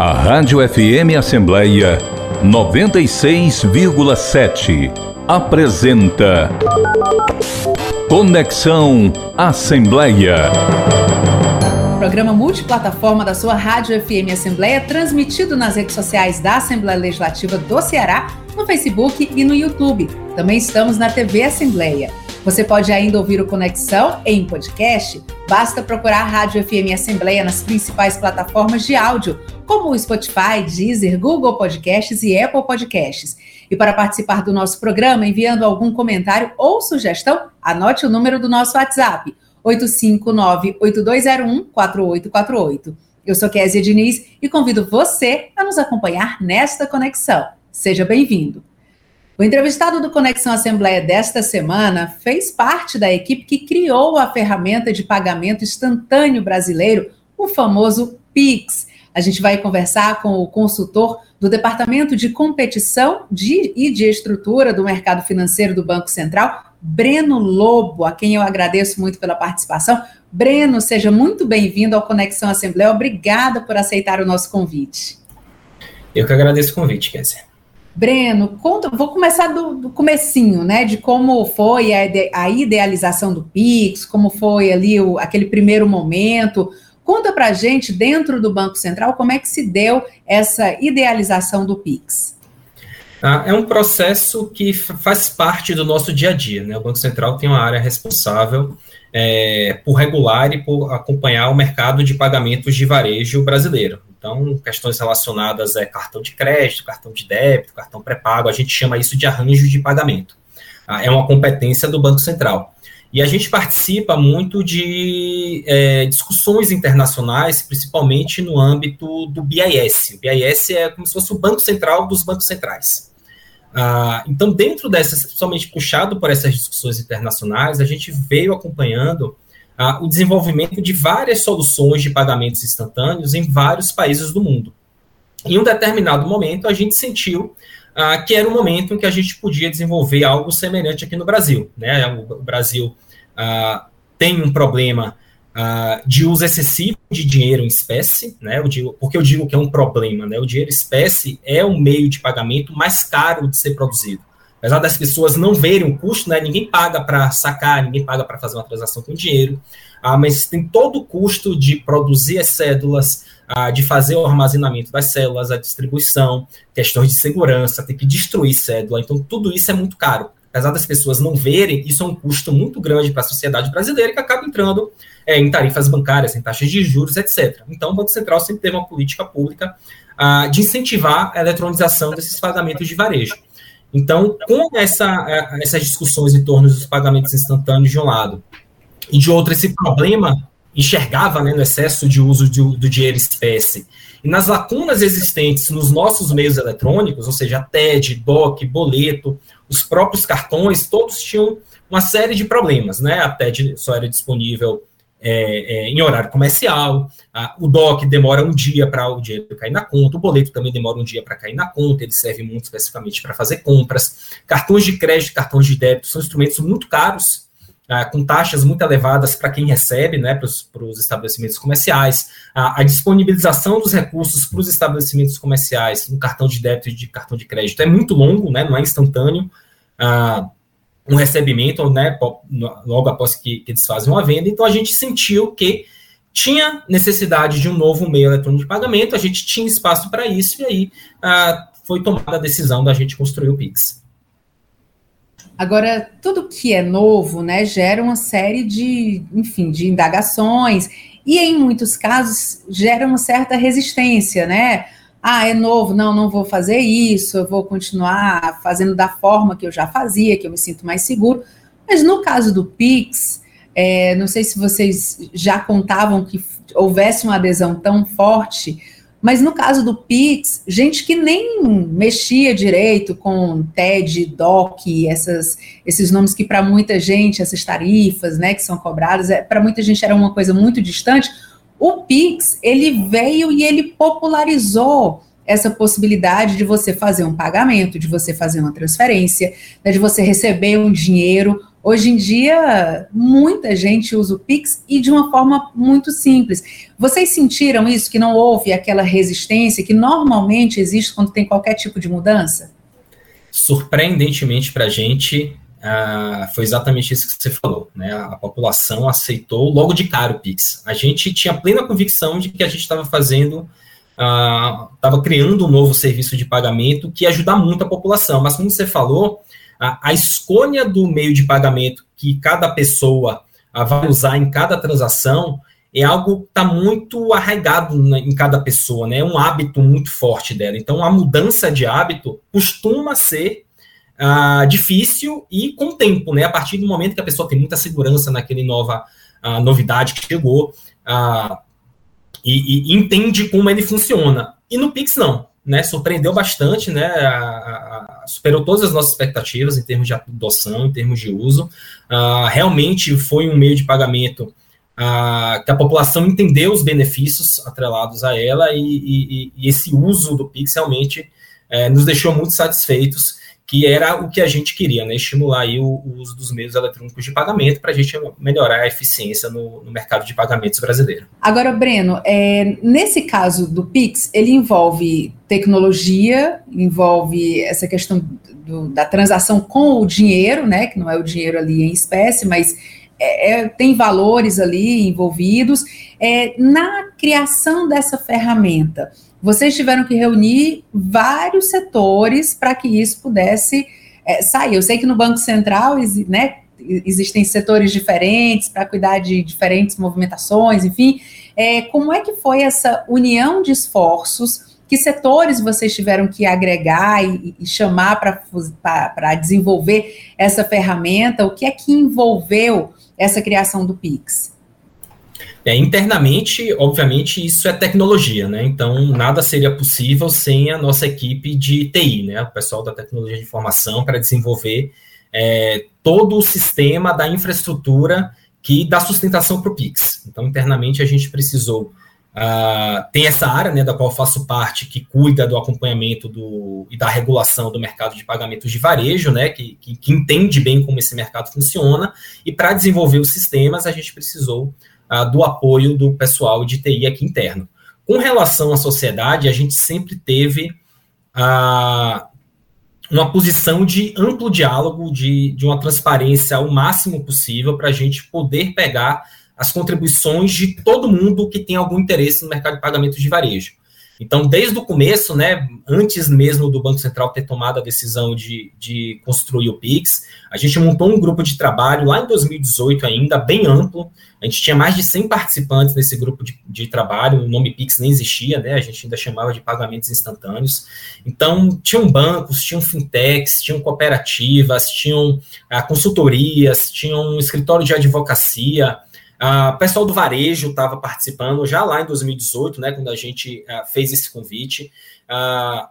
A Rádio FM Assembleia 96,7 apresenta Conexão Assembleia. Programa multiplataforma da sua Rádio FM Assembleia, transmitido nas redes sociais da Assembleia Legislativa do Ceará, no Facebook e no YouTube. Também estamos na TV Assembleia. Você pode ainda ouvir o Conexão em podcast. Basta procurar a Rádio FM Assembleia nas principais plataformas de áudio, como o Spotify, Deezer, Google Podcasts e Apple Podcasts. E para participar do nosso programa, enviando algum comentário ou sugestão, anote o número do nosso WhatsApp, 859-8201-4848. Eu sou Kézia Diniz e convido você a nos acompanhar nesta conexão. Seja bem-vindo. O entrevistado do Conexão Assembleia desta semana fez parte da equipe que criou a ferramenta de pagamento instantâneo brasileiro, o famoso PIX. A gente vai conversar com o consultor do Departamento de Competição de, e de Estrutura do Mercado Financeiro do Banco Central, Breno Lobo, a quem eu agradeço muito pela participação. Breno, seja muito bem-vindo ao Conexão Assembleia. Obrigada por aceitar o nosso convite. Eu que agradeço o convite, Kézia. Breno, conta, vou começar do, do comecinho, né, de como foi a, a idealização do Pix, como foi ali o, aquele primeiro momento. Conta para gente, dentro do Banco Central, como é que se deu essa idealização do Pix. Ah, é um processo que faz parte do nosso dia a dia. Né? O Banco Central tem uma área responsável é, por regular e por acompanhar o mercado de pagamentos de varejo brasileiro. Então, questões relacionadas a cartão de crédito, cartão de débito, cartão pré-pago, a gente chama isso de arranjo de pagamento. Ah, é uma competência do Banco Central. E a gente participa muito de é, discussões internacionais, principalmente no âmbito do BIS. O BIS é como se fosse o Banco Central dos bancos centrais. Ah, então, dentro dessas, principalmente puxado por essas discussões internacionais, a gente veio acompanhando o desenvolvimento de várias soluções de pagamentos instantâneos em vários países do mundo. Em um determinado momento, a gente sentiu ah, que era o momento em que a gente podia desenvolver algo semelhante aqui no Brasil. Né? O, o Brasil ah, tem um problema ah, de uso excessivo de dinheiro em espécie, né? Eu digo, porque eu digo que é um problema, né? O dinheiro em espécie é o meio de pagamento mais caro de ser produzido. Apesar das pessoas não verem o custo, né, ninguém paga para sacar, ninguém paga para fazer uma transação com dinheiro, ah, mas tem todo o custo de produzir as cédulas, ah, de fazer o armazenamento das células, a distribuição, questões de segurança, tem que destruir cédula, então tudo isso é muito caro. Apesar das pessoas não verem, isso é um custo muito grande para a sociedade brasileira que acaba entrando é, em tarifas bancárias, em taxas de juros, etc. Então, o Banco Central sempre teve uma política pública ah, de incentivar a eletronização desses pagamentos de varejo. Então, com essa, é, essas discussões em torno dos pagamentos instantâneos de um lado, e de outro, esse problema enxergava né, no excesso de uso do, do dinheiro espécie, e nas lacunas existentes nos nossos meios eletrônicos, ou seja, TED, DOC, boleto, os próprios cartões, todos tinham uma série de problemas, né? A TED só era disponível é, é, em horário comercial, a, o DOC demora um dia para o dinheiro cair na conta, o boleto também demora um dia para cair na conta, ele serve muito especificamente para fazer compras. Cartões de crédito, cartões de débito são instrumentos muito caros, ah, com taxas muito elevadas para quem recebe, né, para os estabelecimentos comerciais. A, a, disponibilização dos recursos para os estabelecimentos comerciais no cartão de débito e de cartão de crédito é muito longo, né, não é instantâneo. Ah, um recebimento, né, logo após que, que eles fazem uma venda. Então a gente sentiu que tinha necessidade de um novo meio eletrônico de pagamento, a gente tinha espaço para isso, e aí ah, foi tomada a decisão da gente construir o Pix. Agora, tudo que é novo, né, gera uma série de, enfim, de indagações, e em muitos casos gera uma certa resistência, né? Ah, é novo, não, não vou fazer isso, eu vou continuar fazendo da forma que eu já fazia, que eu me sinto mais seguro. Mas no caso do Pix, é, não sei se vocês já contavam que houvesse uma adesão tão forte, mas no caso do Pix, gente que nem mexia direito com TED, DOC, essas, esses nomes que para muita gente, essas tarifas né, que são cobradas, é, para muita gente era uma coisa muito distante o Pix, ele veio e ele popularizou essa possibilidade de você fazer um pagamento, de você fazer uma transferência, né, de você receber um dinheiro Hoje em dia, muita gente usa o Pix e de uma forma muito simples. Vocês sentiram isso, que não houve aquela resistência que normalmente existe quando tem qualquer tipo de mudança? Surpreendentemente para a gente, uh, foi exatamente isso que você falou. Né? A população aceitou logo de cara o Pix. A gente tinha plena convicção de que a gente estava fazendo estava uh, criando um novo serviço de pagamento que ia ajudar muito a população. Mas, como você falou, a, a escolha do meio de pagamento que cada pessoa a, vai usar em cada transação é algo que está muito arraigado na, em cada pessoa, né? É um hábito muito forte dela. Então, a mudança de hábito costuma ser uh, difícil e com tempo, né? A partir do momento que a pessoa tem muita segurança naquele nova uh, novidade que chegou uh, e, e, entende como ele funciona. E no Pix, não né, surpreendeu bastante, né, superou todas as nossas expectativas em termos de adoção, em termos de uso. Realmente foi um meio de pagamento que a população entendeu os benefícios atrelados a ela e, e, e esse uso do Pix realmente uh, nos deixou muito satisfeitos que era o que a gente queria, né? Estimular aí o, o uso dos meios eletrônicos de pagamento para a gente melhorar a eficiência no, no, mercado de pagamentos brasileiro. Agora, Breno, é, nesse caso do Pix, ele envolve tecnologia, envolve essa questão do, da transação com o dinheiro, né? Que não é o dinheiro ali em espécie, mas é, é, tem valores ali envolvidos. É, na criação dessa ferramenta, vocês tiveram que reunir vários setores para que isso pudesse é, sair. Eu sei que no Banco Central né, existem setores diferentes para cuidar de diferentes movimentações, enfim. É, como é que foi essa união de esforços? Que setores vocês tiveram que agregar e, e chamar para desenvolver essa ferramenta? O que é que envolveu essa criação do Pix? É, internamente, obviamente, isso é tecnologia, né? Então, nada seria possível sem a nossa equipe de TI, né? O pessoal da tecnologia de informação para desenvolver é, todo o sistema da infraestrutura que dá sustentação para o Pix. Então, internamente, a gente precisou. Uh, tem essa área, né, da qual faço parte, que cuida do acompanhamento do, e da regulação do mercado de pagamentos de varejo, né, que, que, que entende bem como esse mercado funciona, e para desenvolver os sistemas, a gente precisou do apoio do pessoal de TI aqui interno. Com relação à sociedade, a gente sempre teve uma posição de amplo diálogo, de, de uma transparência o máximo possível para a gente poder pegar as contribuições de todo mundo que tem algum interesse no mercado de pagamentos de varejo. Então, desde o começo, né, antes mesmo do Banco Central ter tomado a decisão de, de construir o PIX, a gente montou um grupo de trabalho lá em 2018 ainda, bem amplo. A gente tinha mais de 100 participantes nesse grupo de, de trabalho, o nome PIX nem existia, né, a gente ainda chamava de pagamentos instantâneos. Então, tinham bancos, tinham fintechs, tinham cooperativas, tinham ah, consultorias, tinham um escritório de advocacia, Uh, o pessoal do varejo estava participando já lá em 2018, né, quando a gente uh, fez esse convite. Uh,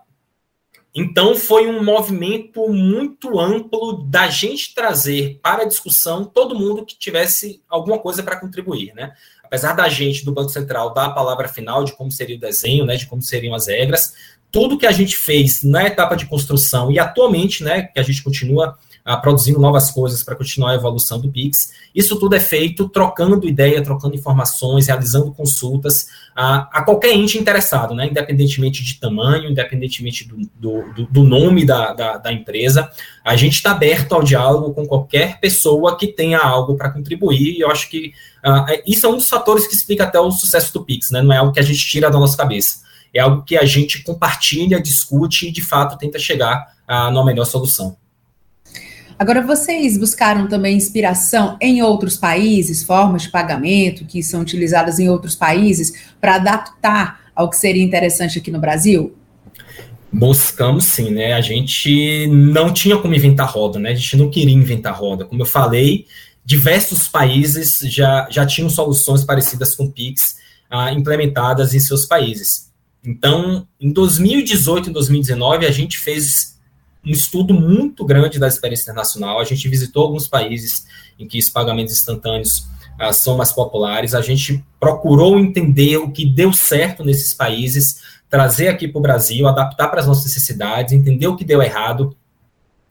então, foi um movimento muito amplo da gente trazer para a discussão todo mundo que tivesse alguma coisa para contribuir. Né? Apesar da gente, do Banco Central, dar a palavra final de como seria o desenho, né, de como seriam as regras, tudo que a gente fez na etapa de construção e atualmente, né, que a gente continua produzindo novas coisas para continuar a evolução do Pix. Isso tudo é feito trocando ideia, trocando informações, realizando consultas a, a qualquer ente interessado, né? independentemente de tamanho, independentemente do, do, do nome da, da, da, empresa. A gente está aberto ao diálogo com qualquer pessoa que tenha algo para contribuir, e eu acho que uh, isso é um dos fatores que explica até o sucesso do Pix, né? não é algo que a gente tira da nossa cabeça. É algo que a gente compartilha, discute e, de fato, tenta chegar uh, numa melhor solução. Agora, vocês buscaram também inspiração em outros países, formas de pagamento que são utilizadas em outros países, para adaptar ao que seria interessante aqui no Brasil? Buscamos sim, né? A gente não tinha como inventar roda, né? A gente não queria inventar roda. Como eu falei, diversos países já, já tinham soluções parecidas com o Pix ah, implementadas em seus países. Então, em 2018 e 2019, a gente fez um estudo muito grande da experiência internacional. A gente visitou alguns países em que os pagamentos instantâneos ah, são mais populares. A gente procurou entender o que deu certo nesses países, trazer aqui para o Brasil, adaptar para as nossas necessidades, entender o que deu errado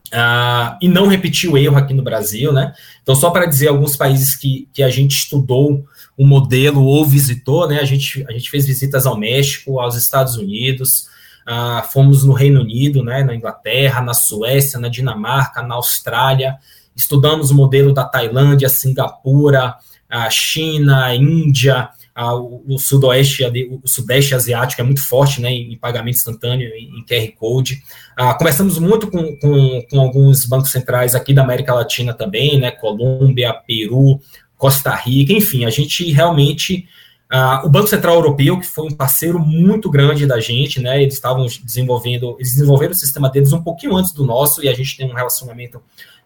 Uh, e não repetir o erro aqui no Brasil, né? Então, só para dizer alguns países que, que a gente estudou o modelo ou visitou, né? A gente, a gente fez visitas ao México, aos Estados Unidos, uh, fomos no Reino Unido, né? Na Inglaterra, na Suécia, na Dinamarca, na Austrália, estudamos o modelo da Tailândia, Singapura, a China, a Índia, a, o sudoeste, o sudeste asiático é muito forte, né, em pagamento instantâneo, em, QR Code. Ah, conversamos muito com, com, com, alguns bancos centrais aqui da América Latina também, né, Colômbia, Peru, Costa Rica, enfim, a gente realmente ah, o Banco Central Europeu, que foi um parceiro muito grande da gente, né? Eles estavam desenvolvendo, eles desenvolveram o sistema deles um pouquinho antes do nosso, e a gente tem um relacionamento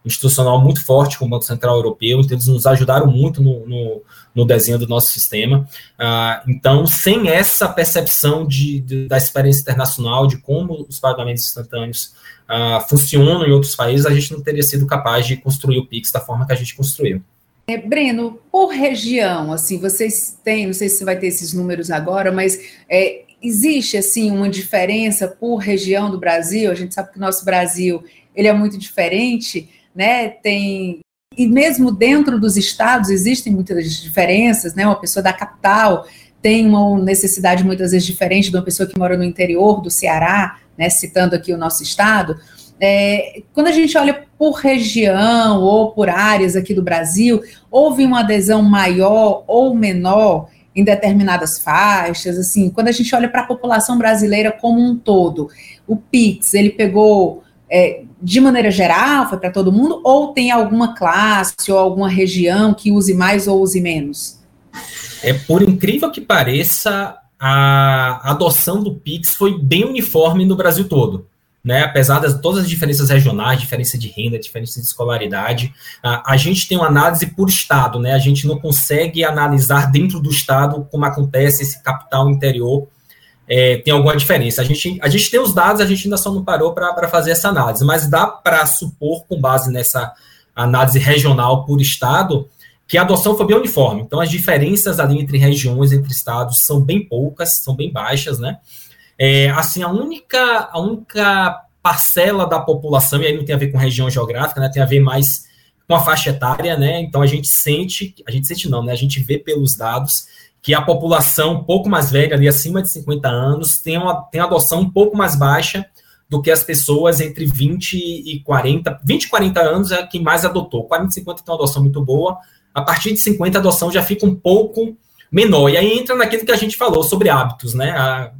institucional muito forte com o Banco Central Europeu, então eles nos ajudaram muito no, no, no desenho do nosso sistema. Ah, então, sem essa percepção de, de, da experiência internacional, de como os pagamentos instantâneos ah, funcionam em outros países, a gente não teria sido capaz de construir o Pix da forma que a gente construiu. É, Breno, por região, assim, vocês têm, não sei se vai ter esses números agora, mas é, existe assim uma diferença por região do Brasil? A gente sabe que o nosso Brasil ele é muito diferente né? Tem e mesmo dentro dos estados existem muitas diferenças, né? Uma pessoa da capital tem uma necessidade muitas vezes diferente de uma pessoa que mora no interior do Ceará, né? Citando aqui o nosso estado. É, quando a gente olha por região ou por áreas aqui do Brasil, houve uma adesão maior ou menor em determinadas faixas, assim, quando a gente olha para a população brasileira como um todo, o Pix, ele pegou é, de maneira geral, foi para todo mundo, ou tem alguma classe ou alguma região que use mais ou use menos? É por incrível que pareça, a adoção do Pix foi bem uniforme no Brasil todo. Né, apesar de todas as diferenças regionais, diferença de renda, diferença de escolaridade, a, a, gente tem uma análise por estado, né? A gente não consegue analisar dentro do estado como acontece esse capital interior é, tem alguma diferença. A gente, a gente tem os dados, a gente ainda só não parou para fazer essa análise, mas dá para supor, com base nessa análise regional por estado, que a adoção foi bem uniforme. Então, as diferenças ali entre regiões, entre estados, são bem poucas, são bem baixas, né? É, assim, a única, a única parcela da população, e aí não tem a ver com região geográfica, né? Tem a ver mais com a faixa etária, né? Então, a gente sente, a gente sente não, né? A gente vê pelos dados que a população um pouco mais velha, ali acima de 50 anos, tem uma tem adoção um pouco mais baixa do que as pessoas entre 20 e 40. 20 e 40 anos é quem mais adotou. 40 e 50 tem uma adoção muito boa. A partir de 50, a adoção já fica um pouco menor. E aí entra naquilo que a gente falou sobre hábitos, né? A,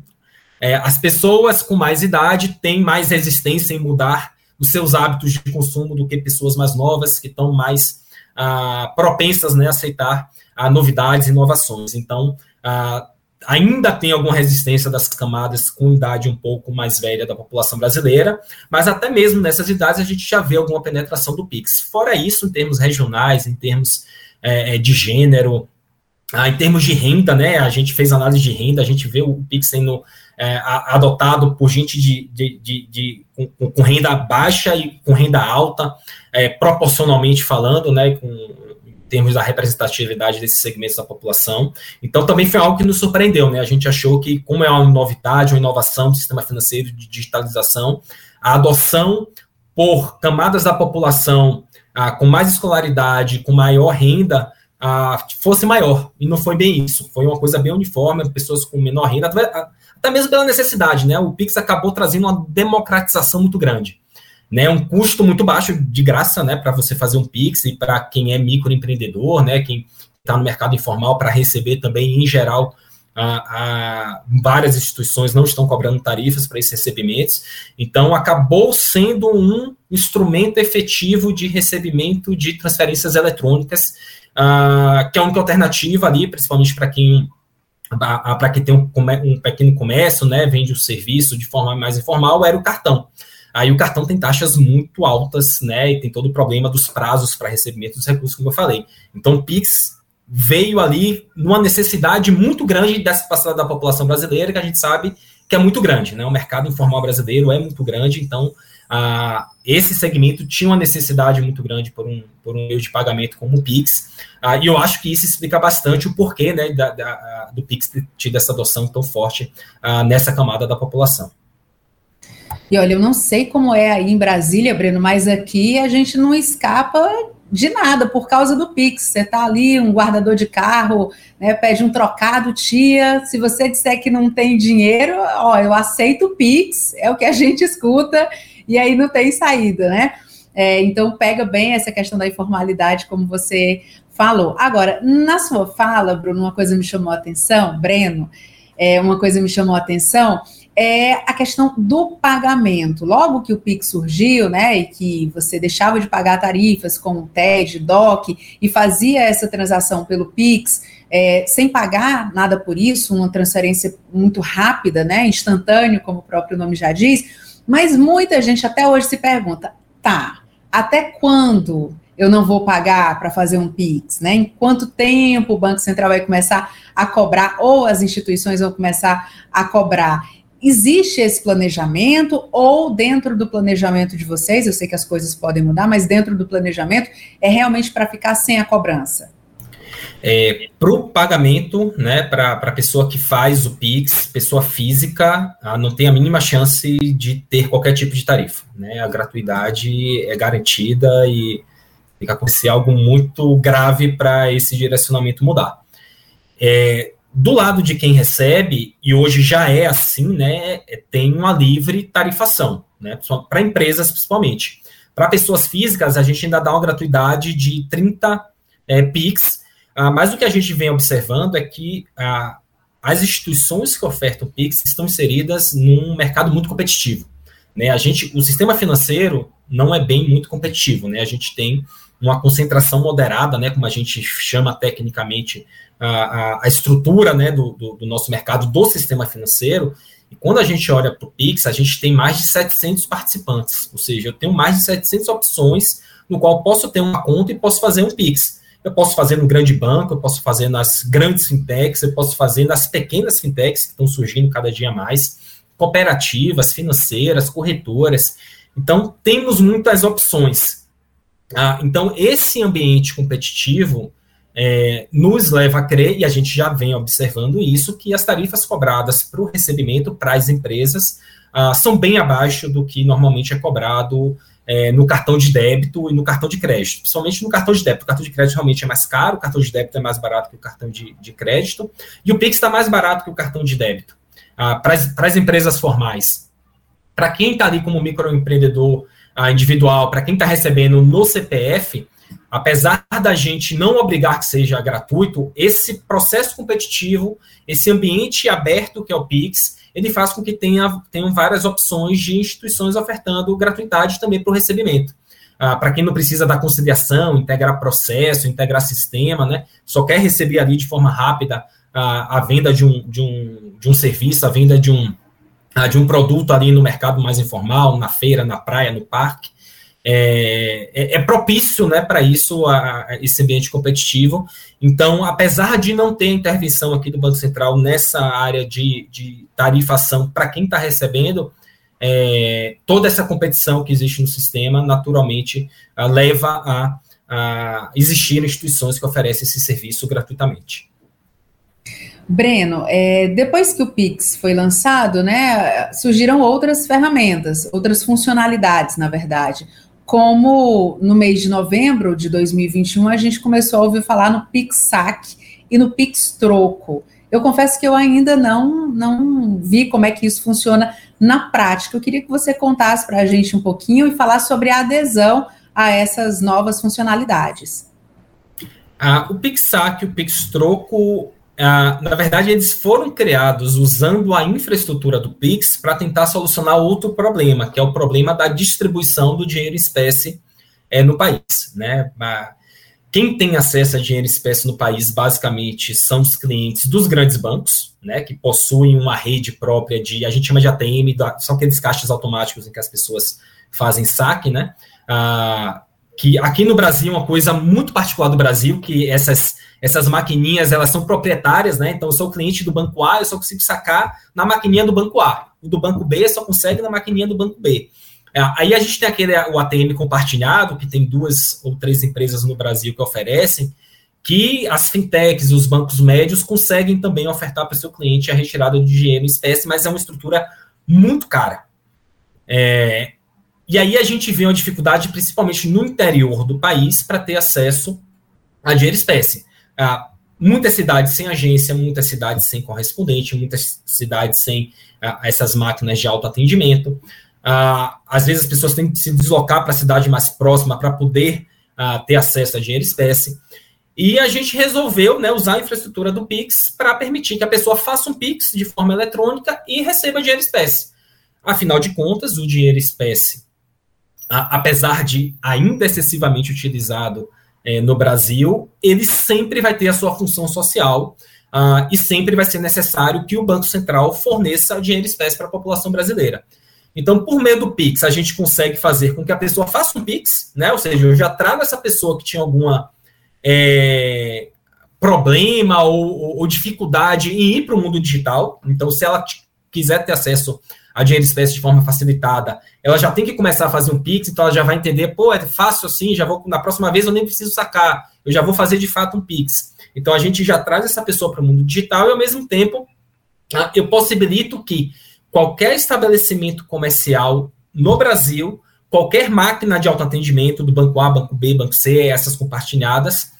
é, as pessoas com mais idade têm mais resistência em mudar os seus hábitos de consumo do que pessoas mais novas, que estão mais ah, propensas né, a aceitar a novidades e inovações. Então, ainda tem alguma resistência das camadas com idade um pouco mais velha da população brasileira, mas até mesmo nessas idades a gente já vê alguma penetração do Pix. Fora isso, em termos regionais, em termos é, é de gênero, ah, em termos de renda, né, a gente fez análise de renda, a gente vê o Pix sendo é, adotado por gente de, de, de, de com, com, renda baixa e com renda alta, é, proporcionalmente falando, né, com termos da representatividade desses segmentos da população. Então, também foi algo que nos surpreendeu, né? A gente achou que, como é uma novidade, uma inovação do sistema financeiro de digitalização, a adoção por camadas da população ah, com mais escolaridade, com maior renda, ah, fosse maior. E não foi bem isso. Foi uma coisa bem uniforme, pessoas com menor renda, até mesmo pela necessidade, né? O Pix acabou trazendo uma democratização muito grande né, um custo muito baixo de graça, né, para você fazer um Pix e para quem é microempreendedor, né, quem está no mercado informal para receber também, em geral, a, a, várias instituições não estão cobrando tarifas para esses recebimentos, então acabou sendo um instrumento efetivo de recebimento de transferências eletrônicas, uh, que é a única alternativa ali, principalmente para quem para quem tem um, um, pequeno comércio, né, vende o serviço de forma mais informal, era o cartão. Aí o cartão tem taxas muito altas, né? E tem todo o problema dos prazos para recebimento dos recursos, como eu falei. Então, o Pix veio ali numa necessidade muito grande dessa parcela da população brasileira, que a gente sabe que é muito grande, né? O mercado informal brasileiro é muito grande, então ah, esse segmento tinha uma necessidade muito grande por um, por um meio de pagamento como o Pix, ah, e eu acho que isso explica bastante o porquê né, da, da, do Pix ter tido essa adoção tão forte ah, nessa camada da população. E olha, eu não sei como é aí em Brasília, Breno, mas aqui a gente não escapa de nada por causa do Pix. Você tá ali, um guardador de carro, né, pede um trocado, tia. Se você disser que não tem dinheiro, ó, eu aceito o Pix, é o que a gente escuta, e aí não tem saída, né? É, então pega bem essa questão da informalidade, como você falou. Agora, na sua fala, Bruno, uma coisa me chamou a atenção, Breno, é, uma coisa me chamou a atenção é a questão do pagamento. Logo que o Pix surgiu, né, e que você deixava de pagar tarifas com o TED, DOC, e fazia essa transação pelo Pix, é, sem pagar nada por isso, uma transferência muito rápida, né, instantâneo, como o próprio nome já diz, mas muita gente até hoje se pergunta, tá, até quando eu não vou pagar para fazer um PIX, né? Em quanto tempo o Banco Central vai começar a cobrar, ou as instituições vão começar a cobrar? Existe esse planejamento ou dentro do planejamento de vocês, eu sei que as coisas podem mudar, mas dentro do planejamento é realmente para ficar sem a cobrança? É, para o pagamento, né, para a pessoa que faz o PIX, pessoa física, não tem a mínima chance de ter qualquer tipo de tarifa. Né? A gratuidade é garantida e tem que acontecer algo muito grave para esse direcionamento mudar. É, do lado de quem recebe, e hoje já é assim, né, é, tem uma livre tarifação, né, para empresas principalmente. Para pessoas físicas, a gente ainda dá uma gratuidade de 30 é, PIX, ah, mas o que a gente vem observando é que ah, as instituições que ofertam PIX estão inseridas num mercado muito competitivo. Né? A gente, o sistema financeiro não é bem muito competitivo, né? A gente tem uma concentração moderada, né, como a gente chama tecnicamente a, a, a estrutura né, do, do, do, nosso mercado, do sistema financeiro. E quando a gente olha para o Pix, a gente tem mais de 700 participantes, ou seja, eu tenho mais de 700 opções no qual posso ter uma conta e posso fazer um Pix. Eu posso fazer no grande banco, eu posso fazer nas grandes fintechs, eu posso fazer nas pequenas fintechs que estão surgindo cada dia mais, cooperativas, financeiras, corretoras. Então, temos muitas opções. Ah, então, esse ambiente competitivo é, nos leva a crer, e a gente já vem observando isso, que as tarifas cobradas para o recebimento para as empresas ah, são bem abaixo do que normalmente é cobrado é, no cartão de débito e no cartão de crédito, principalmente no cartão de débito. O cartão de crédito realmente é mais caro, o cartão de débito é mais barato que o cartão de, de crédito, e o Pix está mais barato que o cartão de débito. Ah, para as empresas formais. Para quem está ali como microempreendedor a individual, para quem está recebendo no CPF, apesar da gente não obrigar que seja gratuito, esse processo competitivo, esse ambiente aberto que é o Pix, ele faz com que tenha, tenham várias opções de instituições ofertando gratuidade também para o recebimento. Ah, para quem não precisa da conciliação, integrar processo, integrar sistema, né? Só quer receber ali de forma rápida a, a venda de um, de, um, de um serviço, a venda de um, de um produto ali no mercado mais informal, na feira, na praia, no parque, é, é, é propício né, para isso, a, a, esse ambiente competitivo. Então, apesar de não ter intervenção aqui do Banco Central nessa área de, de tarifação para quem está recebendo, é, toda essa competição que existe no sistema, naturalmente, a, leva a, a existir instituições que oferecem esse serviço gratuitamente. Breno, é, depois que o Pix foi lançado, né, surgiram outras ferramentas, outras funcionalidades, na verdade. Como no mês de novembro de 2021 a gente começou a ouvir falar no Pix Saque e no Pix Troco. Eu confesso que eu ainda não, não vi como é que isso funciona na prática. Eu queria que você contasse para a gente um pouquinho e falar sobre a adesão a essas novas funcionalidades. Ah, o Pix Saque e o Pix Troco ah, na verdade, eles foram criados usando a infraestrutura do Pix para tentar solucionar outro problema, que é o problema da distribuição do dinheiro em espécie é, no país. Né? Quem tem acesso a dinheiro em espécie no país, basicamente, são os clientes dos grandes bancos, né, que possuem uma rede própria de, a gente chama de ATM, são aqueles caixas automáticos em que as pessoas fazem saque, né? Ah, que aqui no Brasil, é uma coisa muito particular do Brasil, que essas essas maquininhas, elas são proprietárias, né? Então, eu sou cliente do banco A, eu só consigo sacar na maquininha do banco A. O do banco B só consegue na maquininha do banco B. É, aí a gente tem aquele o ATM compartilhado, que tem duas ou três empresas no Brasil que oferecem, que as fintechs e os bancos médios conseguem também ofertar para o seu cliente a retirada de dinheiro em espécie, mas é uma estrutura muito cara. É, e aí a gente vê uma dificuldade, principalmente no interior do país, para ter acesso a dinheiro espécie. Ah, muitas cidades sem agência, muitas cidades sem correspondente, muitas cidades sem ah, essas máquinas de autoatendimento. Ah, às vezes as pessoas têm que se deslocar para a cidade mais próxima para poder ter acesso a dinheiro espécie. E a gente resolveu né, usar a infraestrutura do Pix para permitir que a pessoa faça um Pix de forma eletrônica e receba dinheiro espécie. Afinal de contas, o dinheiro espécie, a, apesar de ainda excessivamente utilizado é, no Brasil, ele sempre vai ter a sua função social uh, e sempre vai ser necessário que o Banco Central forneça dinheiro espécie para a população brasileira. Então, por meio do Pix, a gente consegue fazer com que a pessoa faça um Pix, né? Ou seja, eu já trago essa pessoa que tinha alguma é, problema ou, ou, ou, dificuldade em ir para o mundo digital. Então, se ela quiser ter acesso a dinheiro espécie de forma facilitada, ela já tem que começar a fazer um Pix, então ela já vai entender, pô, é fácil assim, já vou, na próxima vez eu nem preciso sacar, eu já vou fazer de fato um Pix. Então a gente já traz essa pessoa para o mundo digital e ao mesmo tempo eu possibilito que qualquer estabelecimento comercial no Brasil, qualquer máquina de autoatendimento do banco A, banco B, banco C, essas compartilhadas,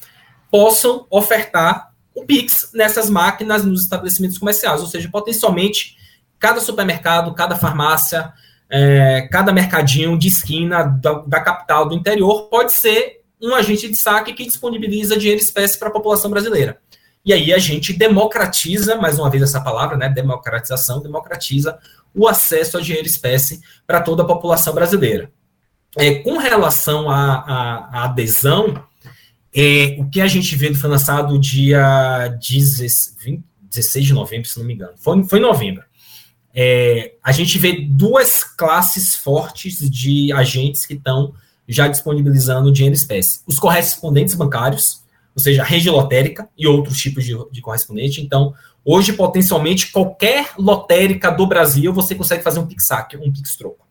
possam ofertar o Pix nessas máquinas nos estabelecimentos comerciais, ou seja, potencialmente cada supermercado, cada farmácia, é, cada mercadinho de esquina da, da, capital do interior pode ser um agente de saque que disponibiliza dinheiro espécie para a população brasileira. E aí a gente democratiza, mais uma vez essa palavra, né, democratização, democratiza o acesso a dinheiro espécie para toda a população brasileira. É, com relação à adesão, é, o que a gente vê foi lançado dia 16, 16 de novembro, se não me engano. Foi, foi em novembro é, a gente vê duas classes fortes de agentes que estão já disponibilizando dinheiro espécie. Os correspondentes bancários, ou seja, a rede lotérica e outros tipos de, de correspondente. Então, hoje, potencialmente, qualquer lotérica do Brasil, você consegue fazer um PixAC, um PixTroco.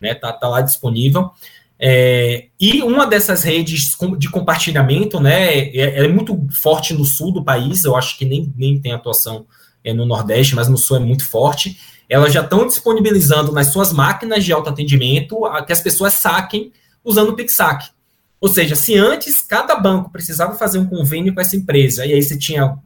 Né? Tá, tá lá disponível. É, e uma dessas redes de compartilhamento, né, é, é, muito forte no sul do país, eu acho que nem, nem tem atuação é, no Nordeste, mas no sul é muito forte, elas já estão disponibilizando nas suas máquinas de autoatendimento que as pessoas saquem usando o PixSac. Ou seja, se antes cada banco precisava fazer um convênio com essa empresa, e aí você tinha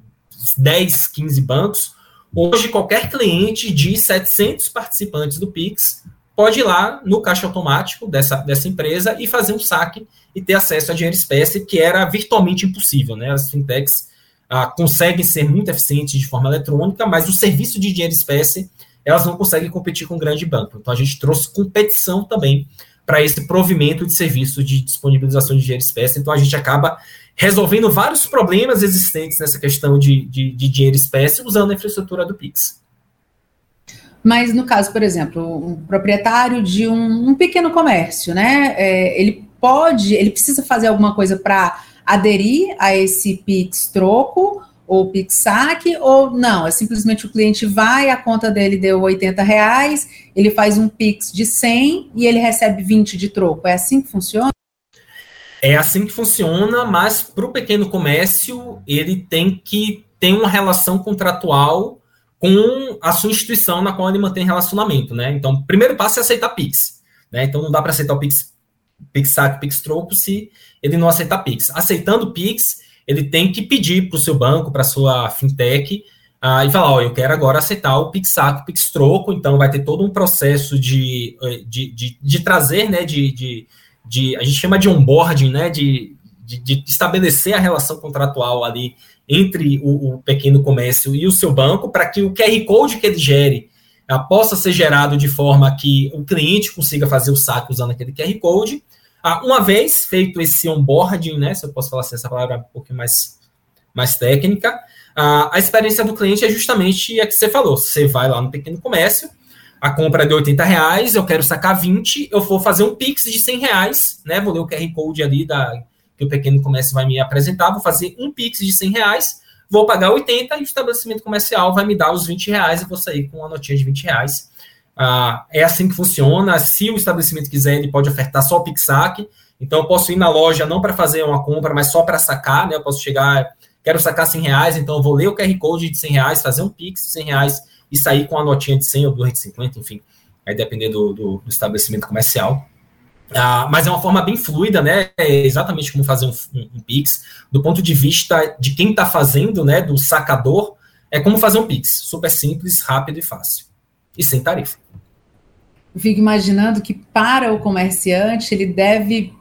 10, 15 bancos, hoje qualquer cliente de 700 participantes do Pix pode ir lá no caixa automático dessa, dessa empresa e fazer um saque e ter acesso a dinheiro espécie, que era virtualmente impossível. Né? As fintechs ah, conseguem ser muito eficientes de forma eletrônica, mas o serviço de dinheiro espécie elas não conseguem competir com o grande banco. Então a gente trouxe competição também para esse provimento de serviço de disponibilização de dinheiro espécie. Então a gente acaba resolvendo vários problemas existentes nessa questão de, de, de dinheiro espécie usando a infraestrutura do Pix. Mas no caso, por exemplo, um proprietário de um, um pequeno comércio, né? É, ele pode, ele precisa fazer alguma coisa para aderir a esse Pix troco ou Pixac, ou não, é simplesmente o cliente vai, a conta dele deu 80 reais, ele faz um Pix de 100 e ele recebe 20 de troco. É assim que funciona? É assim que funciona, mas para o pequeno comércio, ele tem que ter uma relação contratual com a sua instituição na qual ele mantém relacionamento, né? Então, o primeiro passo é aceitar Pix, né? Então, não dá para aceitar o Pix, Pixac, Pix Troco se ele não aceitar Pix. Aceitando Pix, ele tem que pedir para o seu banco, para a sua fintech, uh, e falar, ó, eu quero agora aceitar o PixAco, o PixTroco, então vai ter todo um processo de, eh, de, de, de trazer, né, de, de, de, a gente chama de onboarding, né, de, de, de estabelecer a relação contratual ali entre o, o pequeno comércio e o seu banco, para que o QR Code que ele gere uh, possa ser gerado de forma que o cliente consiga fazer o saque usando aquele QR Code, ah, uma vez feito esse onboarding, né, se eu posso falar assim, essa palavra é um pouquinho mais, mais técnica, ah, a experiência do cliente é justamente a que você falou. Você vai lá no pequeno comércio, a compra é de 80 reais, eu quero sacar 20, eu vou fazer um Pix de 100 reais, né, vou ler o QR Code ali da, que o pequeno comércio vai me apresentar, vou fazer um Pix de 100 reais, vou pagar 80 e o estabelecimento comercial vai me dar os 20 reais e vou sair com uma notinha de 20 reais. Ah, é assim que funciona. Se o estabelecimento quiser, ele pode ofertar só o PixSac. Então, eu posso ir na loja não para fazer uma compra, mas só para sacar, né? Eu posso chegar, quero sacar 100 reais, então eu vou ler o QR Code de 100 reais, fazer um Pix de 100 reais e sair com a notinha de 100 ou 250, enfim. aí depender do, do, do estabelecimento comercial. Ah, mas é uma forma bem fluida, né? É exatamente como fazer um, um, um Pix. Do ponto de vista de quem está fazendo, né? Do sacador, é como fazer um Pix. Super simples, rápido e fácil. E sem tarifa. Fico imaginando que para o comerciante, ele deve,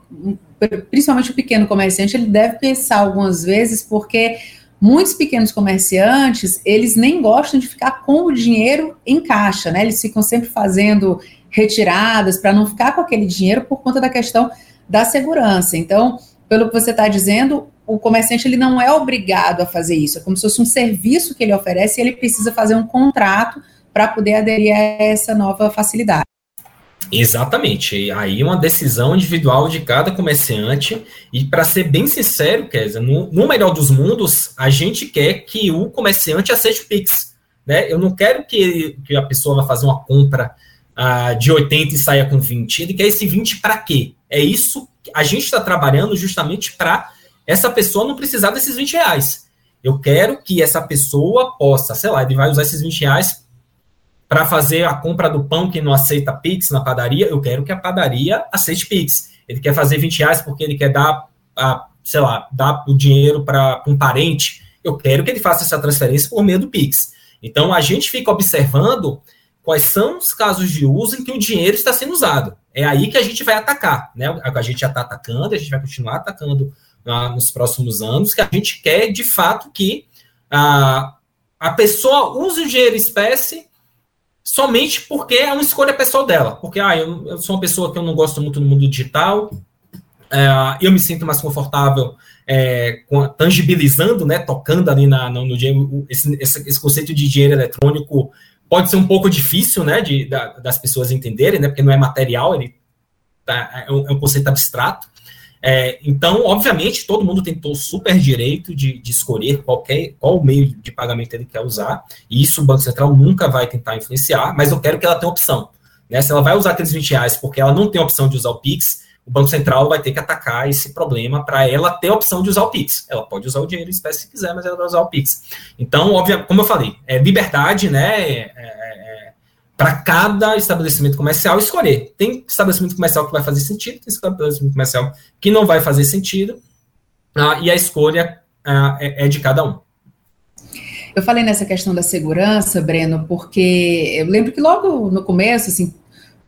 principalmente o pequeno comerciante, ele deve pensar algumas vezes, porque muitos pequenos comerciantes, eles nem gostam de ficar com o dinheiro em caixa, né? Eles ficam sempre fazendo retiradas para não ficar com aquele dinheiro por conta da questão da segurança. Então, pelo que você está dizendo, o comerciante ele não é obrigado a fazer isso. É como se fosse um serviço que ele oferece e ele precisa fazer um contrato para poder aderir a essa nova facilidade. Exatamente. Aí uma decisão individual de cada comerciante. E para ser bem sincero, Kézia, no, no, melhor dos mundos, a gente quer que o comerciante aceite o Pix. Né? Eu não quero que, que a pessoa vá fazer uma compra uh, de 80 e saia com 20. Ele quer esse 20 para quê? É isso. A gente está trabalhando justamente para essa pessoa não precisar desses 20 reais. Eu quero que essa pessoa possa, sei lá, ele vai usar esses 20 reais para fazer a compra do pão que não aceita Pix na padaria. Eu quero que a padaria aceite Pix. Ele quer fazer 20 reais porque ele quer dar, a, sei lá, dar o dinheiro para um parente. Eu quero que ele faça essa transferência por meio do Pix. Então a gente fica observando quais são os casos de uso em que o dinheiro está sendo usado. É aí que a gente vai atacar, né? A gente já está atacando, a gente vai continuar atacando ah, nos próximos anos, que a gente quer de fato que ah, a pessoa use o dinheiro espécie somente porque é uma escolha pessoal dela. Porque ah, eu, eu sou uma pessoa que eu não gosto muito do mundo digital, é, eu me sinto mais confortável é, com, tangibilizando, né, tocando ali na, no, no dinheiro, esse, esse, conceito de dinheiro eletrônico pode ser um pouco difícil, né, de, da, das pessoas entenderem, né, porque não é material, ele tá, é, um, é um conceito abstrato. É, então, obviamente, todo mundo tem o super direito de, de, escolher qualquer, qual meio de pagamento ele quer usar, e isso o Banco Central nunca vai tentar influenciar, mas eu quero que ela tenha opção. Né? Se ela vai usar aqueles 20 reais porque ela não tem opção de usar o Pix, o Banco Central vai ter que atacar esse problema para ela ter a opção de usar o Pix. Ela pode usar o dinheiro em espécie se quiser, mas ela vai usar o Pix. Então, óbvio, como eu falei, é liberdade, né? É, é, para cada estabelecimento comercial escolher. Tem estabelecimento comercial que vai fazer sentido, tem estabelecimento comercial que não vai fazer sentido, ah, e a escolha ah, é, é de cada um. Eu falei nessa questão da segurança, Breno, porque eu lembro que logo no começo, assim,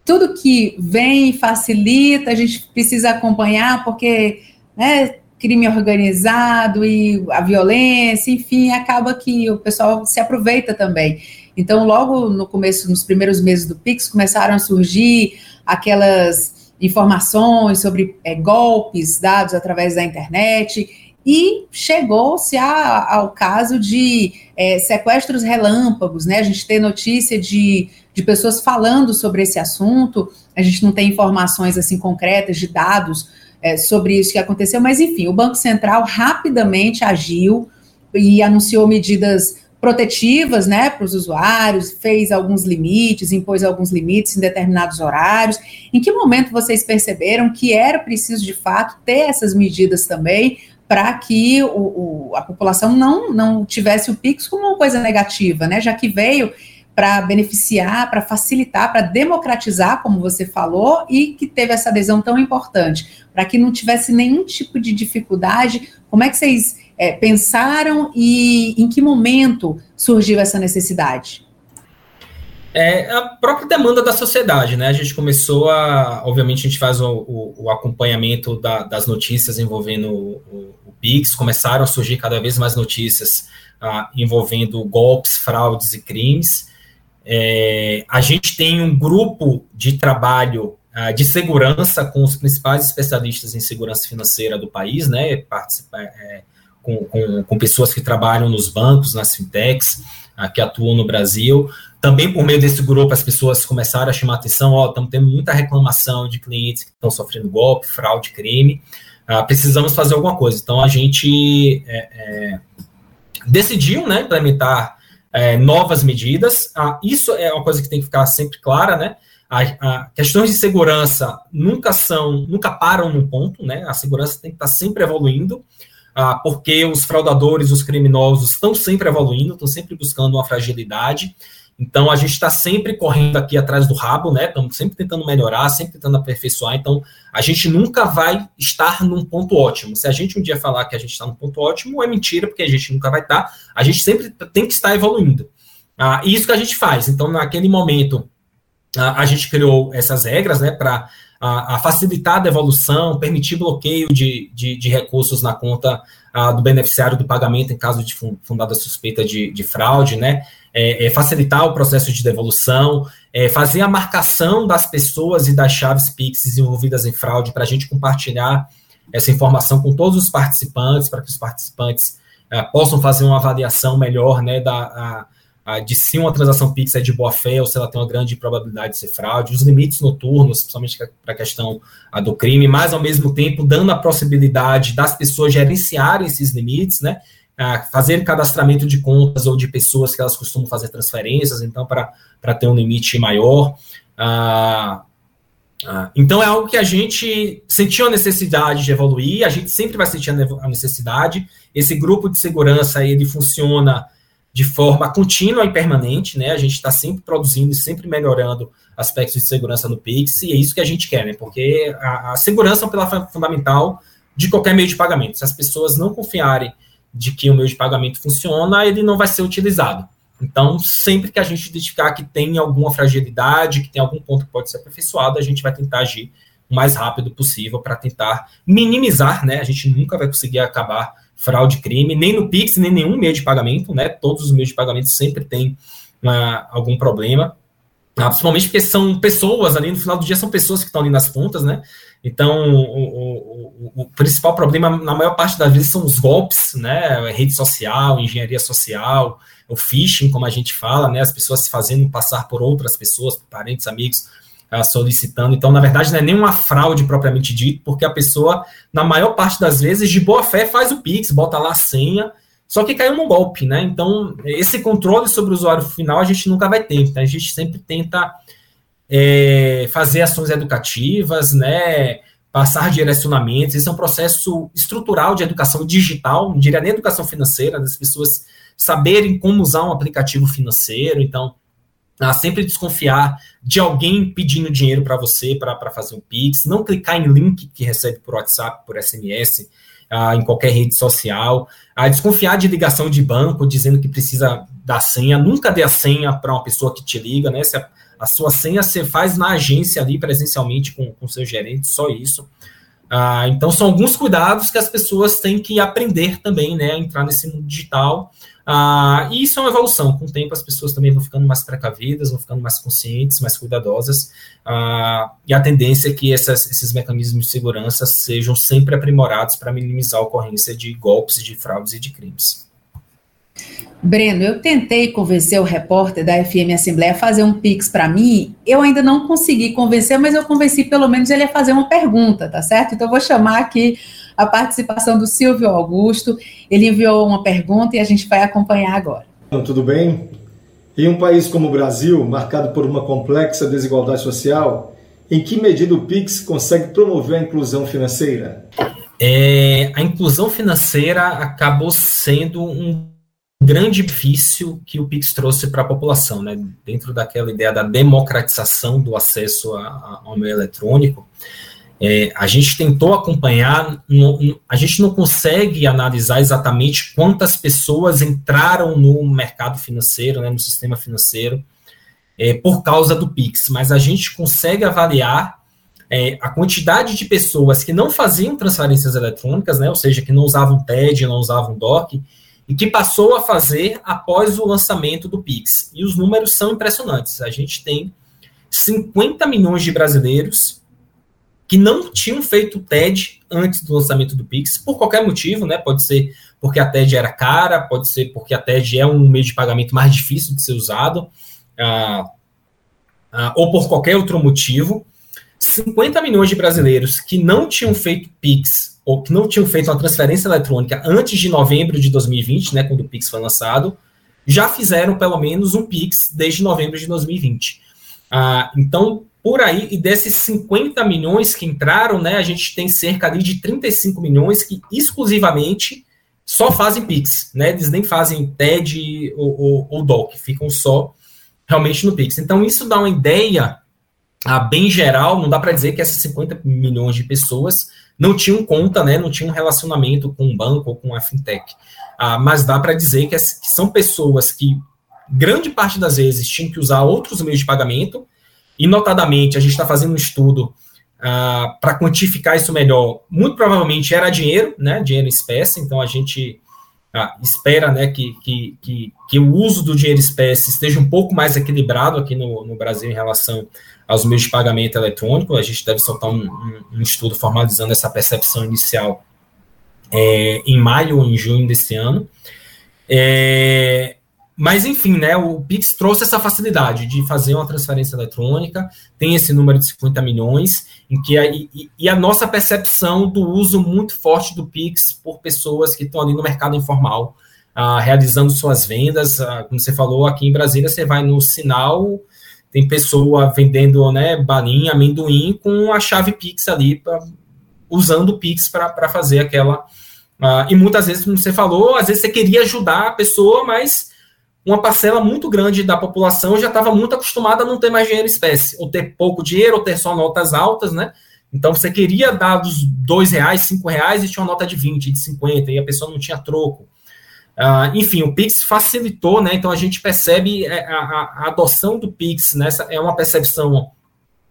tudo que vem facilita, a gente precisa acompanhar, porque né, crime organizado e a violência, enfim, acaba que o pessoal se aproveita também. Então, logo no começo, nos primeiros meses do Pix, começaram a surgir aquelas informações sobre é, golpes dados através da internet e chegou-se ao caso de é, sequestros relâmpagos, né? A gente tem notícia de de pessoas falando sobre esse assunto. A gente não tem informações assim concretas de dados é, sobre isso que aconteceu, mas enfim, o Banco Central rapidamente agiu e anunciou medidas protetivas, né, para os usuários, fez alguns limites, impôs alguns limites em determinados horários. Em que momento vocês perceberam que era preciso de fato ter essas medidas também para que o, o, a população não, não tivesse o Pix como uma coisa negativa, né? Já que veio para beneficiar, para facilitar, para democratizar, como você falou, e que teve essa adesão tão importante, para que não tivesse nenhum tipo de dificuldade. Como é que vocês é, pensaram e em que momento surgiu essa necessidade? É a própria demanda da sociedade, né? A gente começou a. Obviamente, a gente faz o, o, o acompanhamento da, das notícias envolvendo o, o, Pix, começaram a surgir cada vez mais notícias ah, envolvendo golpes, fraudes e crimes. É, a gente tem um grupo de trabalho uh, de segurança com os principais especialistas em segurança financeira do país, né? Participa, é, com, com, com, pessoas que trabalham nos bancos, nas fintechs, uh, que atuam no Brasil. Também por meio desse grupo, as pessoas começaram a chamar atenção: ó, estamos tendo muita reclamação de clientes que estão sofrendo golpe, fraude, crime. Uh, precisamos fazer alguma coisa. Então a gente é, é decidiu né, implementar é, novas medidas. Ah, isso é uma coisa que tem que ficar sempre clara, né? A, a, questões de segurança nunca são, nunca param num ponto, né? A segurança tem que estar sempre evoluindo, ah, porque os fraudadores, os criminosos estão sempre evoluindo, estão sempre buscando uma fragilidade. Então a gente está sempre correndo aqui atrás do rabo, né? Estamos sempre tentando melhorar, sempre tentando aperfeiçoar. Então a gente nunca vai estar num ponto ótimo. Se a gente um dia falar que a gente está num ponto ótimo, é mentira, porque a gente nunca vai estar. Tá. A gente sempre tem que estar evoluindo. Ah, isso que a gente faz. Então, naquele momento, a, a gente criou essas regras, né, para a, a, facilitar a devolução, permitir bloqueio de, de, de recursos na conta a, do beneficiário do pagamento em caso de fundada suspeita de, de fraude, né? É, é facilitar o processo de devolução, é fazer a marcação das pessoas e das chaves Pix envolvidas em fraude para a gente compartilhar essa informação com todos os participantes, para que os participantes é, possam fazer uma avaliação melhor né, da, a, de se uma transação Pix é de boa fé ou se ela tem uma grande probabilidade de ser fraude, os limites noturnos, principalmente para a questão a do crime, mas ao mesmo tempo dando a possibilidade das pessoas gerenciarem esses limites, né? fazer cadastramento de contas ou de pessoas que elas costumam fazer transferências, então, para ter um limite maior. Ah, ah, então, é algo que a gente sentiu a necessidade de evoluir, a gente sempre vai sentir a necessidade. Esse grupo de segurança, ele funciona de forma contínua e permanente, né? A gente está sempre produzindo e sempre melhorando aspectos de segurança no Pix, e é isso que a gente quer, né? Porque a, a segurança é um pilar fundamental de qualquer meio de pagamento. Se as pessoas não confiarem de que o meio de pagamento funciona, ele não vai ser utilizado. Então, sempre que a gente identificar que tem alguma fragilidade, que tem algum ponto que pode ser aperfeiçoado, a gente vai tentar agir o mais rápido possível para tentar minimizar, né? A gente nunca vai conseguir acabar fraude, crime, nem no Pix, nem nenhum meio de pagamento, né? Todos os meios de pagamento sempre têm uh, algum problema, uh, principalmente porque são pessoas ali, no final do dia são pessoas que estão ali nas pontas, né? Então, o, o, o, principal problema, na maior parte das vezes, são os golpes, né? Rede social, engenharia social, o phishing, como a gente fala, né? As pessoas se fazendo passar por outras pessoas, parentes, amigos, solicitando. Então, na verdade, não é nenhuma fraude propriamente dito, porque a pessoa, na maior parte das vezes, de boa fé, faz o Pix, bota lá a senha, só que caiu num golpe, né? Então, esse controle sobre o usuário final a gente nunca vai ter. Então, a gente sempre tenta é, fazer ações educativas, né? Passar direcionamentos. Esse é um processo estrutural de educação digital, não diria nem educação financeira, das pessoas saberem como usar um aplicativo financeiro. Então, ah, sempre desconfiar de alguém pedindo dinheiro para você para fazer um Pix, não clicar em link que recebe por WhatsApp, por SMS, ah, em qualquer rede social, ah, desconfiar de ligação de banco dizendo que precisa da senha, nunca dê a senha para uma pessoa que te liga, né? A, a, sua senha você faz na agência ali presencialmente com o seu gerente, só isso. Ah, então são alguns cuidados que as pessoas têm que aprender também, né? A entrar nesse mundo digital ah, e isso é uma evolução. Com o tempo, as pessoas também vão ficando mais precavidas, vão ficando mais conscientes, mais cuidadosas. Ah, e a tendência é que essas, esses mecanismos de segurança sejam sempre aprimorados para minimizar a ocorrência de golpes, de fraudes e de crimes. Breno, eu tentei convencer o repórter da FM Assembleia a fazer um Pix para mim. Eu ainda não consegui convencer, mas eu convenci pelo menos ele a fazer uma pergunta, tá certo? Então eu vou chamar aqui a participação do Silvio Augusto. Ele enviou uma pergunta e a gente vai acompanhar agora. Tudo bem? Em um país como o Brasil, marcado por uma complexa desigualdade social, em que medida o PIX consegue promover a inclusão financeira? É, a inclusão financeira acabou sendo um grande benefício que o Pix trouxe para a população, né? dentro daquela ideia da democratização do acesso a, a, ao meio eletrônico. É, a gente tentou acompanhar, a gente não consegue analisar exatamente quantas pessoas entraram no mercado financeiro, né, no sistema financeiro, é, por causa do Pix, mas a gente consegue avaliar é, a quantidade de pessoas que não faziam transferências eletrônicas, né, ou seja, que não usavam TED, não usavam DOC, e que passou a fazer após o lançamento do Pix. E os números são impressionantes. A gente tem 50 milhões de brasileiros que não tinham feito TED antes do lançamento do Pix, por qualquer motivo, né? Pode ser porque a TED era cara, pode ser porque a TED é um meio de pagamento mais difícil de ser usado, ah, ah, ou por qualquer outro motivo. 50 milhões de brasileiros que não tinham feito Pix, ou que não tinham feito uma transferência eletrônica antes de novembro de 2020, né, quando o Pix foi lançado, já fizeram pelo menos um Pix desde novembro de 2020. Ah, então, por aí, e desses 50 milhões que entraram, né, a gente tem cerca ali de 35 milhões que exclusivamente só fazem Pix, né? Eles nem fazem TED ou, ou, ou DOC, ficam só realmente no Pix. Então, isso dá uma ideia a bem geral, não dá para dizer que essas 50 milhões de pessoas não tinham conta, né, não tinham relacionamento com um banco ou com a fintech. Ah, mas dá para dizer que, que, são pessoas que, grande parte das vezes, tinham que usar outros meios de pagamento, e notadamente, a gente está fazendo um estudo ah, para quantificar isso melhor. Muito provavelmente era dinheiro, né, dinheiro em espécie, então a gente ah, espera né, que, que, que, que, o uso do dinheiro espécie esteja um pouco mais equilibrado aqui no, no Brasil em relação aos meios de pagamento eletrônico. A gente deve soltar um, um, um estudo formalizando essa percepção inicial é, em maio ou em junho desse ano. É, mas, enfim, né, o Pix trouxe essa facilidade de fazer uma transferência eletrônica, tem esse número de 50 milhões, em que a, e, e, a nossa percepção do uso muito forte do Pix por pessoas que estão ali no mercado informal, ah, realizando suas vendas. Ah, como você falou, aqui em Brasília, você vai no sinal, tem pessoa vendendo né, balinha, amendoim, com a chave Pix ali, pra, usando o Pix para fazer aquela. Ah, e muitas vezes, como você falou, às vezes você queria ajudar a pessoa, mas uma parcela muito grande da população já estava muito acostumada a não ter mais dinheiro em espécie, ou ter pouco dinheiro, ou ter só notas altas, né? Então você queria dar dos dois reais, cinco reais e tinha uma nota de 20, de 50, e a pessoa não tinha troco. Uh, enfim, o Pix facilitou, né? Então a gente percebe é, a, a, a adoção do Pix, né? é uma percepção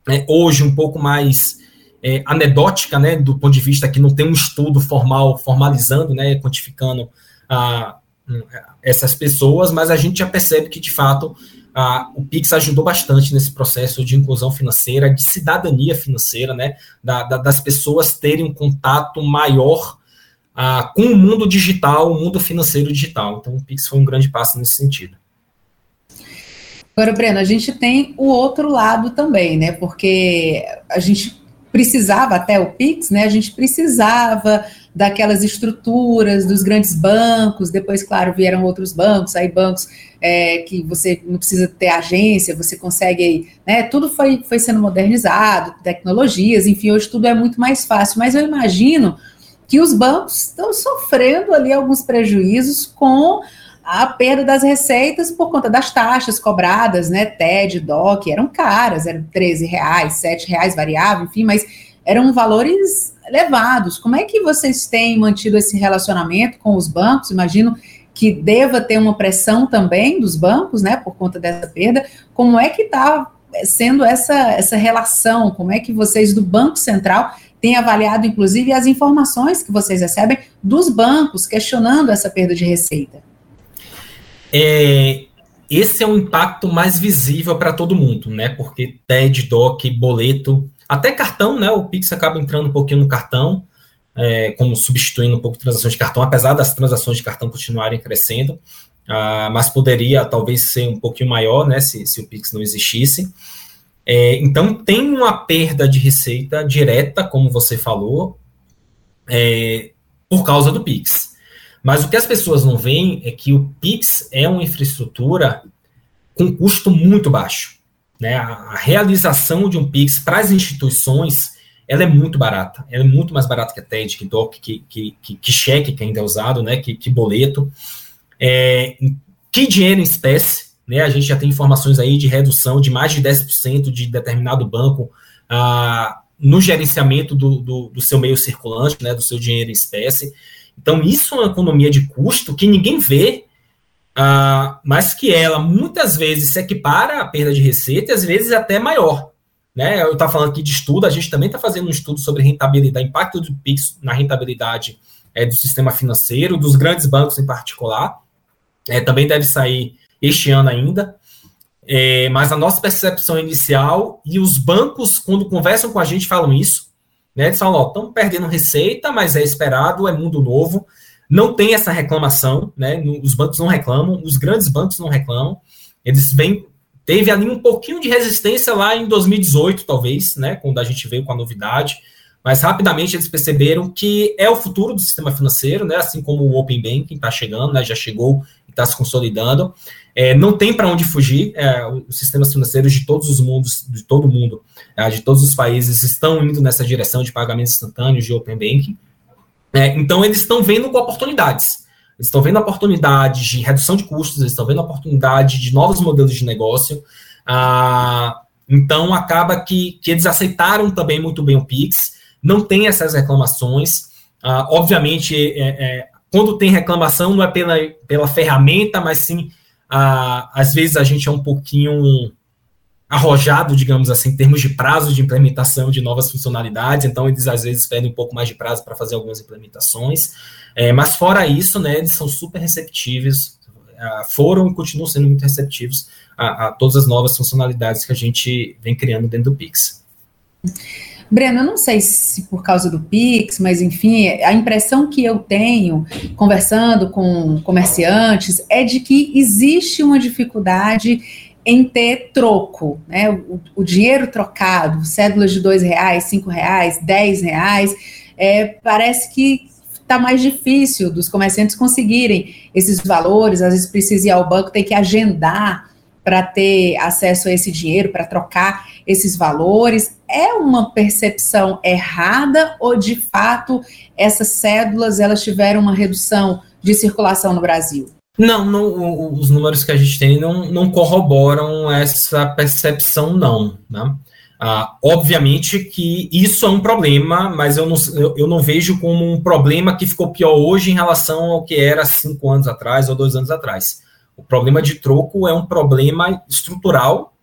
né, hoje um pouco mais é, anedótica, né? Do ponto de vista que não tem um estudo formal formalizando, né? Quantificando a essas pessoas, mas a gente já percebe que, de fato, a, o Pix ajudou bastante nesse processo de inclusão financeira, de cidadania financeira, né, da, da, das pessoas terem um contato maior com o mundo digital, o mundo financeiro digital. Então, o Pix foi um grande passo nesse sentido. Agora, Breno, a gente tem o outro lado também, né? Porque a gente precisava até o Pix, né? A gente precisava daquelas estruturas dos grandes bancos, depois, claro, vieram outros bancos, aí bancos é, que você não precisa ter agência, você consegue, né, tudo foi, foi sendo modernizado, tecnologias, enfim, hoje tudo é muito mais fácil, mas eu imagino que os bancos estão sofrendo ali alguns prejuízos com a perda das receitas por conta das taxas cobradas, né, TED, DOC, eram caras, eram 13 reais, 7 reais variável, enfim, mas eram valores elevados. Como é que vocês têm mantido esse relacionamento com os bancos? Imagino que deva ter uma pressão também dos bancos, né, por conta dessa perda. Como é que está sendo essa, essa relação? Como é que vocês do Banco Central têm avaliado, inclusive, as informações que vocês recebem dos bancos questionando essa perda de receita? É, esse é um impacto mais visível para todo mundo, né? Porque TED, DOC, boleto até cartão, né? O Pix acaba entrando um pouquinho no cartão, é, como substituindo um pouco transações de cartão, apesar das transações de cartão continuarem crescendo, uh, mas poderia talvez ser um pouquinho maior, né? Se, se o Pix não existisse. É, então tem uma perda de receita direta, como você falou, é, por causa do Pix. Mas o que as pessoas não veem é que o Pix é uma infraestrutura com custo muito baixo. Né? A, realização de um Pix para as instituições ela é muito barata. Ela é muito mais barata que a TED, que DOC, que, que, que, que cheque que ainda é usado, né? que, que boleto. É, que dinheiro em espécie, né? A gente já tem informações aí de redução de mais de 10% de determinado banco ah, no gerenciamento do, do, do, seu meio circulante, né? Do seu dinheiro em espécie. Então, isso é uma economia de custo que ninguém vê uh, mas que ela muitas vezes se equipara à perda de receita e às vezes até maior. Né? Eu estava falando aqui de estudo, a gente também está fazendo um estudo sobre rentabilidade, impacto do PIX na rentabilidade é, do sistema financeiro, dos grandes bancos em particular. É, também deve sair este ano ainda. É, mas a nossa percepção inicial, e os bancos, quando conversam com a gente, falam isso. Né? Eles falam, ó, estão perdendo receita, mas é esperado, é mundo novo. Não tem essa reclamação, né? Os bancos não reclamam, os grandes bancos não reclamam. Eles vêm. Teve ali um pouquinho de resistência lá em 2018, talvez, né? Quando a gente veio com a novidade. Mas rapidamente eles perceberam que é o futuro do sistema financeiro, né? Assim como o Open Banking está chegando, né? Já chegou está se consolidando. É, não tem para onde fugir. É, os sistemas financeiros de todos os mundos, de todo mundo, é, de todos os países, estão indo nessa direção de pagamentos instantâneos de Open Banking. É, então, eles estão vendo oportunidades. eles estão vendo oportunidades de redução de custos, eles estão vendo oportunidade de novos modelos de negócio. Ah, então, acaba que, que eles aceitaram também muito bem o Pix, não tem essas reclamações. Ah, obviamente, é, é, quando tem reclamação, não é pela, pela ferramenta, mas sim, ah, às vezes a gente é um pouquinho arrojado, digamos assim, em termos de prazo de implementação de novas funcionalidades, então eles às vezes pedem um pouco mais de prazo para fazer algumas implementações, é, mas fora isso, né, eles são super receptivos, foram e continuam sendo muito receptivos a, a, todas as novas funcionalidades que a gente vem criando dentro do Pix. Breno, eu não sei se por causa do Pix, mas enfim, a impressão que eu tenho conversando com comerciantes é de que existe uma dificuldade em ter troco, né? O, o dinheiro trocado, cédulas de dois reais, cinco reais, dez reais, é, parece que está mais difícil dos comerciantes conseguirem esses valores. Às vezes precisa ir ao banco, tem que agendar para ter acesso a esse dinheiro, para trocar esses valores. É uma percepção errada ou de fato essas cédulas elas tiveram uma redução de circulação no Brasil? Não, não, os números que a gente tem não, não corroboram essa percepção, não. Né? Ah, obviamente que isso é um problema, mas eu não, eu, eu, não vejo como um problema que ficou pior hoje em relação ao que era cinco anos atrás ou dois anos atrás. O problema de troco é um problema estrutural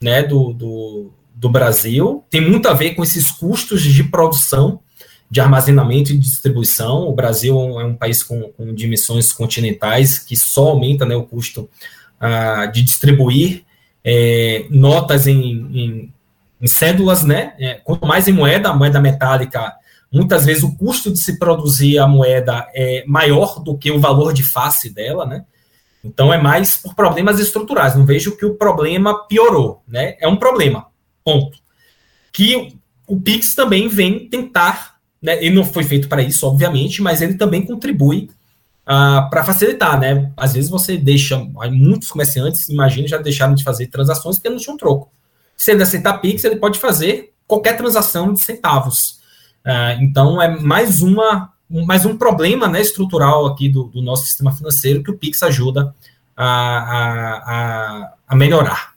né, do, do, do Brasil, tem muito a ver com esses custos de produção de armazenamento e distribuição. O Brasil é um país com, com dimensões continentais que só aumenta né, o custo ah, de distribuir é, notas em, em, em, cédulas, né? É, quanto mais em moeda, a moeda metálica, muitas vezes o custo de se produzir a moeda é maior do que o valor de face dela, né? Então é mais por problemas estruturais. Não vejo que o problema piorou, né? É um problema, ponto. Que o Pix também vem tentar né, ele não foi feito para isso, obviamente, mas ele também contribui uh, para facilitar, né? Às vezes você deixa, muitos comerciantes, imagina, já deixaram de fazer transações porque não tinha um troco. Se ele aceitar Pix, ele pode fazer qualquer transação de centavos. Uh, então, é mais uma mais um problema né, estrutural aqui do, do nosso sistema financeiro que o Pix ajuda a, a, a, melhorar.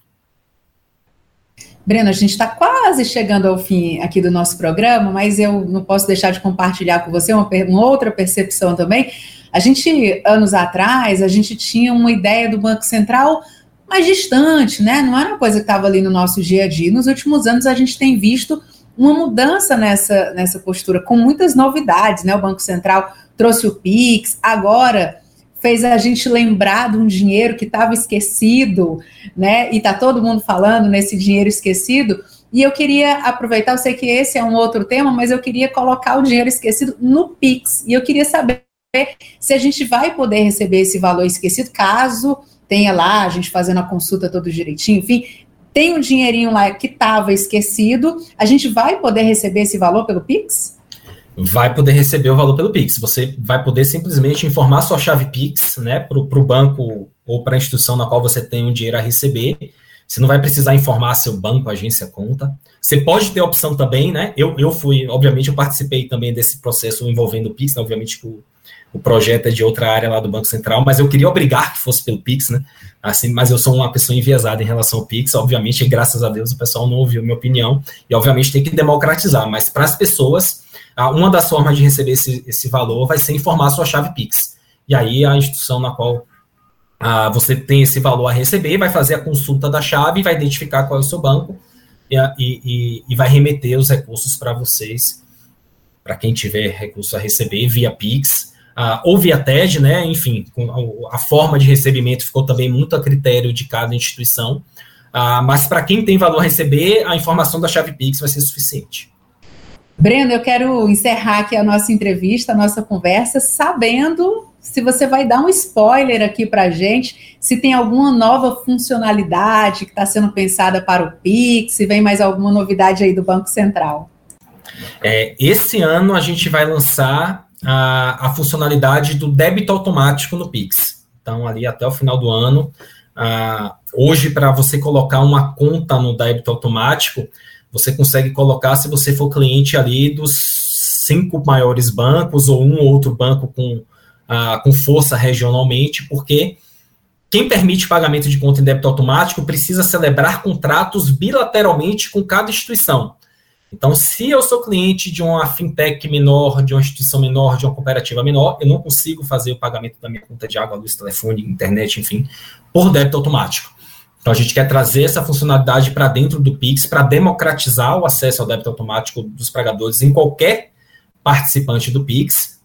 Breno, a gente está quase chegando ao fim aqui do nosso programa, mas eu não posso deixar de compartilhar com você uma, uma, outra percepção também. A gente, anos atrás, a gente tinha uma ideia do Banco Central mais distante, né? Não era uma coisa que estava ali no nosso dia a dia. Nos últimos anos, a gente tem visto uma mudança nessa, nessa postura, com muitas novidades, né? O Banco Central trouxe o PIX, agora fez a gente lembrar de um dinheiro que estava esquecido, né? E tá todo mundo falando nesse dinheiro esquecido. E eu queria aproveitar, eu sei que esse é um outro tema, mas eu queria colocar o dinheiro esquecido no Pix. E eu queria saber se a gente vai poder receber esse valor esquecido, caso tenha lá a gente fazendo a consulta todo direitinho, enfim, tem um dinheirinho lá que estava esquecido, a gente vai poder receber esse valor pelo Pix? vai poder receber o valor pelo Pix. Você vai poder simplesmente informar sua chave Pix né, para o banco ou para a instituição na qual você tem o um dinheiro a receber. Você não vai precisar informar seu banco, agência, conta. Você pode ter a opção também, né? Eu, eu fui, obviamente, eu participei também desse processo envolvendo o Pix, né? obviamente que o, o projeto é de outra área lá do Banco Central, mas eu queria obrigar que fosse pelo Pix, né? Assim, mas eu sou uma pessoa enviesada em relação ao Pix, obviamente, graças a Deus o pessoal não ouviu minha opinião, e obviamente tem que democratizar, mas para as pessoas uma das formas de receber esse, esse valor vai ser informar a sua chave Pix. E aí a instituição na qual ah, você tem esse valor a receber vai fazer a consulta da chave, vai identificar qual é o seu banco e, e, e vai remeter os recursos para vocês, para quem tiver recurso a receber via Pix. Uh, ou via TED, né? Enfim, a, a, forma de recebimento ficou também muito a critério de cada instituição. Uh, mas para quem tem valor a receber, a informação da chave Pix vai ser suficiente. Breno, eu quero encerrar aqui a nossa entrevista, a nossa conversa, sabendo se você vai dar um spoiler aqui para a gente, se tem alguma nova funcionalidade que está sendo pensada para o Pix, se vem mais alguma novidade aí do Banco Central. É, esse ano a gente vai lançar a, a funcionalidade do débito automático no Pix. Então, ali até o final do ano, hoje, para você colocar uma conta no débito automático, você consegue colocar, se você for cliente ali dos cinco maiores bancos ou um outro banco com com força regionalmente, porque quem permite pagamento de conta em débito automático precisa celebrar contratos bilateralmente com cada instituição. Então, se eu sou cliente de uma fintech menor, de uma instituição menor, de uma cooperativa menor, eu não consigo fazer o pagamento da minha conta de água, luz, telefone, internet, enfim, por débito automático. Então, a gente quer trazer essa funcionalidade para dentro do Pix para democratizar o acesso ao débito automático dos pagadores em qualquer participante do Pix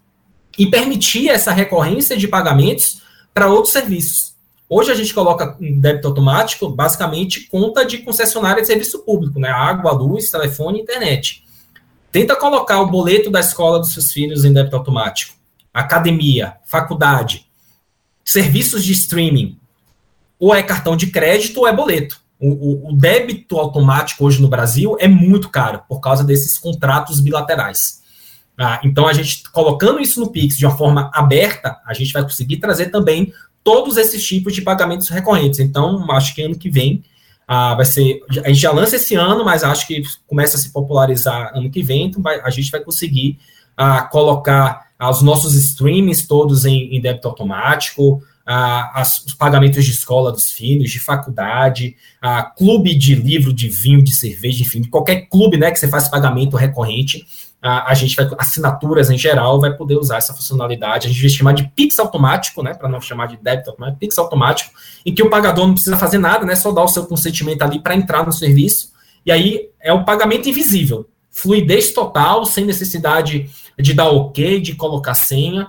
e permitir essa recorrência de pagamentos para outros serviços. Hoje a gente coloca em débito automático, basicamente, conta de concessionária de serviço público, né? Água, luz, telefone internet. Tenta colocar o boleto da escola dos seus filhos em débito automático. Academia, faculdade, serviços de streaming. Ou é cartão de crédito ou é boleto. O, o, o débito automático hoje no Brasil é muito caro por causa desses contratos bilaterais. Ah, então, a gente colocando isso no Pix de uma forma aberta, a gente vai conseguir trazer também todos esses tipos de pagamentos recorrentes. Então, acho que ano que vem ah, vai ser. A gente já lança esse ano, mas acho que começa a se popularizar ano que vem, então vai, a gente vai conseguir ah, colocar ah, os nossos streams todos em, em débito automático. As, os pagamentos de escola dos filhos, de faculdade, clube de livro, de vinho, de cerveja, enfim, qualquer clube né, que você faz pagamento recorrente, a, gente vai, assinaturas em geral, vai poder usar essa funcionalidade. A gente vai chamar de Pix automático, né, para não chamar de débito automático, Pix automático, em que o pagador não precisa fazer nada, né, só dar o seu consentimento ali para entrar no serviço. E aí é o pagamento invisível, fluidez total, sem necessidade de dar ok, de colocar senha.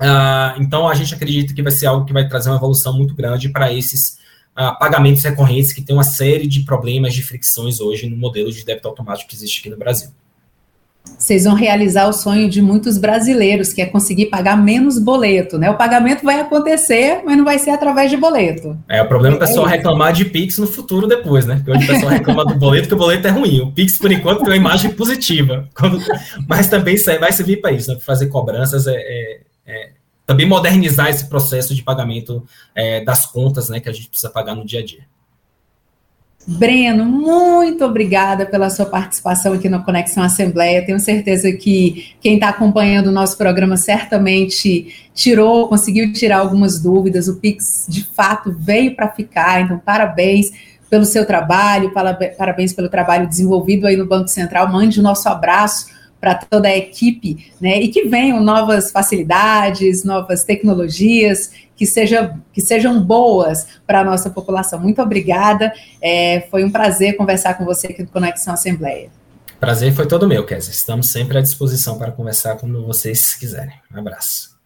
Uh, então a gente acredita que vai ser algo que vai trazer uma evolução muito grande para esses uh, pagamentos recorrentes que tem uma série de problemas de fricções hoje no modelo de débito automático que existe aqui no Brasil vocês vão realizar o sonho de muitos brasileiros, que é conseguir pagar menos boleto, né? O pagamento vai acontecer, mas não vai ser através de boleto. É, o problema é o pessoal é reclamar de Pix no futuro depois, né? Porque hoje o pessoal reclama do boleto, que o boleto é ruim. O Pix, por enquanto, tem uma imagem positiva. Mas também vai servir para isso, né? Fazer cobranças, é, é, é, também modernizar esse processo de pagamento é, das contas, né? Que a gente precisa pagar no dia a dia. Breno, muito obrigada pela sua participação aqui no Conexão Assembleia. Tenho certeza que quem está acompanhando o nosso programa certamente tirou, conseguiu tirar algumas dúvidas. O Pix, de fato, veio para ficar, então parabéns pelo seu trabalho, parabéns pelo trabalho desenvolvido aí no Banco Central. Mande o nosso abraço para toda a equipe, né? E que venham novas facilidades, novas tecnologias que, seja, que sejam boas para a nossa população. Muito obrigada. É, foi um prazer conversar com você aqui no Conexão Assembleia. Prazer foi todo meu, Kézia. Estamos sempre à disposição para conversar quando vocês quiserem. Um abraço.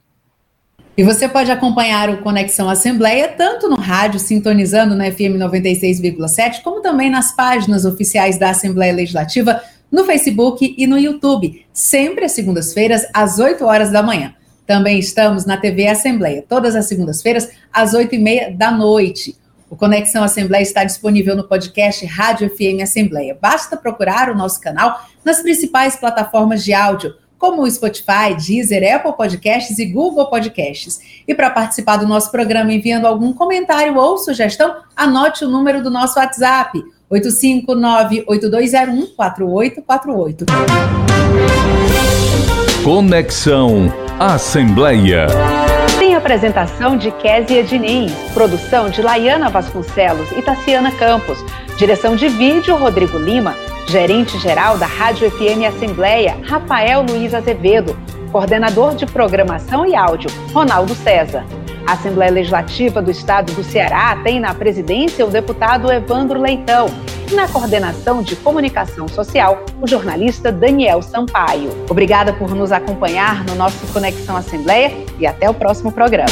E você pode acompanhar o Conexão Assembleia tanto no rádio, sintonizando na FM 96,7, como também nas páginas oficiais da Assembleia Legislativa no Facebook e no YouTube, sempre às segundas-feiras, às 8 horas da manhã. Também estamos na TV Assembleia, todas as segundas-feiras, às 8 e meia da noite. O Conexão Assembleia está disponível no podcast Rádio FM Assembleia. Basta procurar o nosso canal nas principais plataformas de áudio, como o Spotify, Deezer, Apple Podcasts e Google Podcasts. E para participar do nosso programa enviando algum comentário ou sugestão, anote o número do nosso WhatsApp, 859-8201-4848. Conexão Assembleia. Tem apresentação de Késia Diniz, produção de Laiana Vasconcelos e Tassiana Campos, direção de vídeo Rodrigo Lima, gerente-geral da Rádio FM Assembleia, Rafael Luiz Azevedo, coordenador de programação e áudio, Ronaldo César. A Assembleia Legislativa do Estado do Ceará tem na presidência o deputado Evandro Leitão e na coordenação de comunicação social o jornalista Daniel Sampaio. Obrigada por nos acompanhar no nosso Conexão Assembleia e até o próximo programa.